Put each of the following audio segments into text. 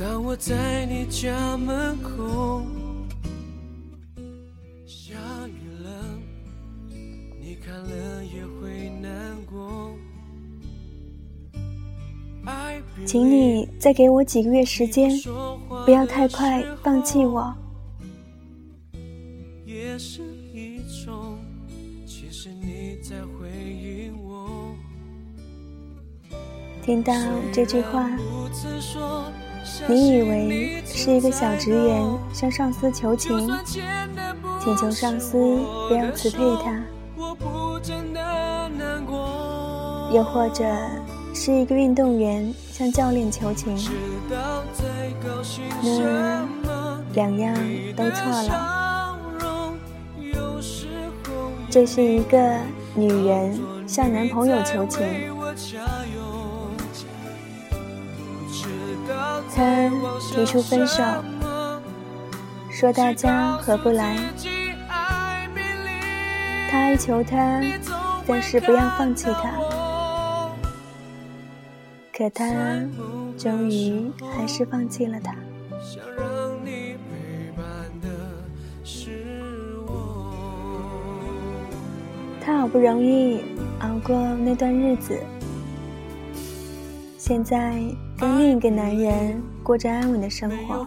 当我在你家门口，下雨了，你看了也会难过。请你再给我几个月时间，不要太快放弃我。也是一种，其实你在回应我。听到这句话，你以为是一个小职员向上司求情，请求上司不要辞退他，又或者是一个运动员向教练求情，那两样都错了。这是一个女人向男朋友求情，他提出分手，说大家合不来，他哀求他暂时不要放弃他，可他终于还是放弃了他。他好不容易熬过那段日子，现在跟另一个男人过着安稳的生活。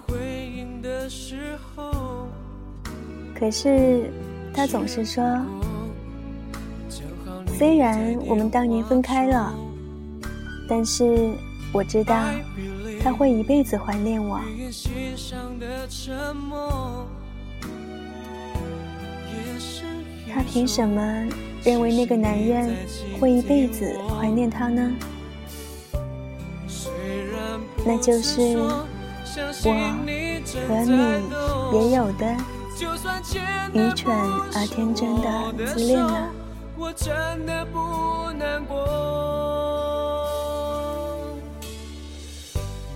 可是他总是说，虽然我们当年分开了，但是我知道他会一辈子怀念我。他凭什么认为那个男人会一辈子怀念他呢？那就是我和你也有的愚蠢而天真的自恋了。我真的不难过。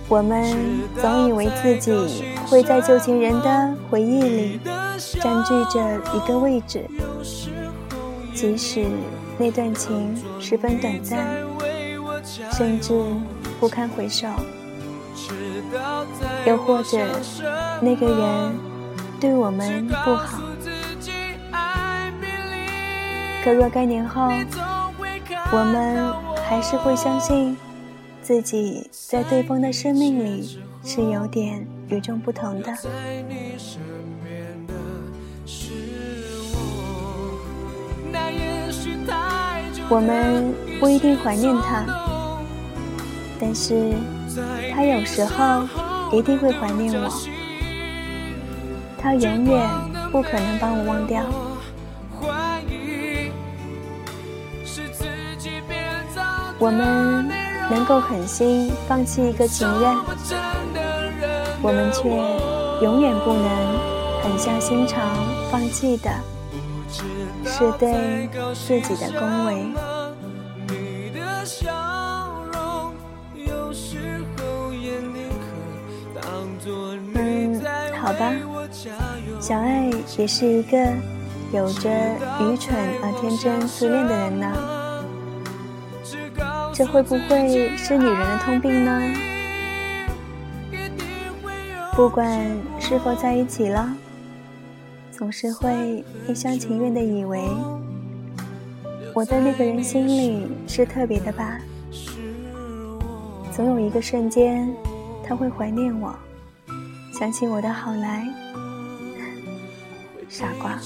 我们总以为自己会在旧情人的回忆里占据着一个位置，即使那段情十分短暂，甚至不堪回首。又或者那个人对我们不好，可若干年后，我们还是会相信自己在对方的生命里是有点与众不同的。我们不一定怀念他，但是他有时候一定会怀念我，他永远不可能把我忘掉。我们能够狠心放弃一个情人，我们却永远不能狠下心肠放弃的，是对自己的恭维。嗯好吧小爱也是一个有着愚蠢而天真自恋的人呢，这会不会是女人的通病呢？不管是否在一起了，总是会一厢情愿的以为我在那个人心里是特别的吧。总有一个瞬间，他会怀念我，想起我的好来。傻瓜，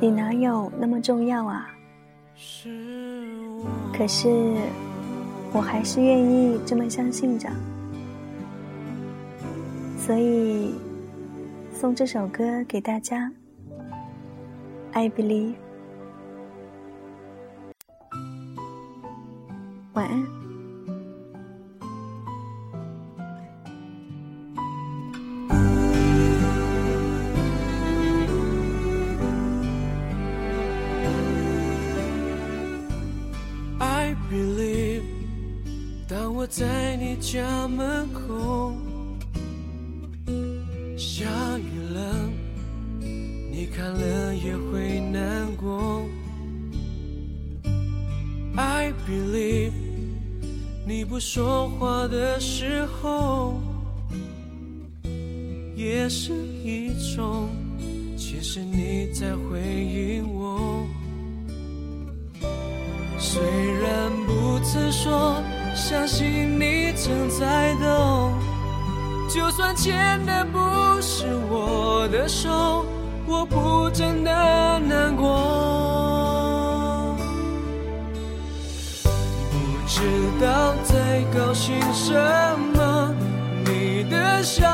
你哪有那么重要啊？可是，我还是愿意这么相信着。所以，送这首歌给大家。I believe。晚安。believe，当我在你家门口，下雨了，你看了也会难过。I believe，你不说话的时候，也是一种，其实你在回应我。虽然不曾说，相信你正在等。就算牵的不是我的手，我不真的难过。不知道在高兴什么，你的笑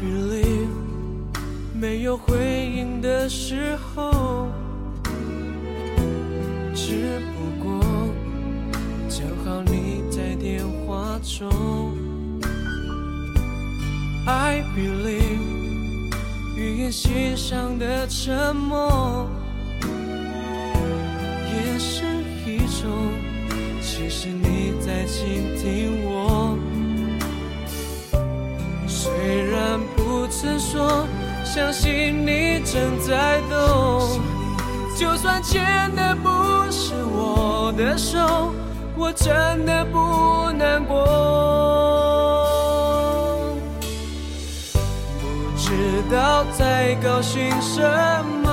believe，没有回应的时候，只不过正好你在电话中。I believe，语言欣赏的沉默，也是一种，其实你在倾听我。虽然不曾说，相信你正在懂。就算牵的不是我的手，我真的不难过。不知道在高兴什么，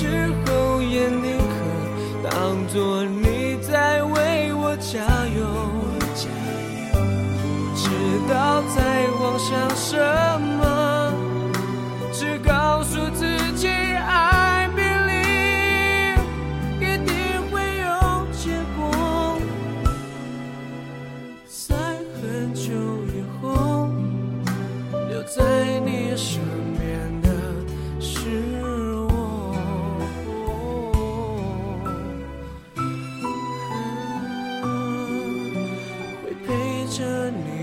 时候也宁可当作你在为我加油。不知道在妄想什么，着你。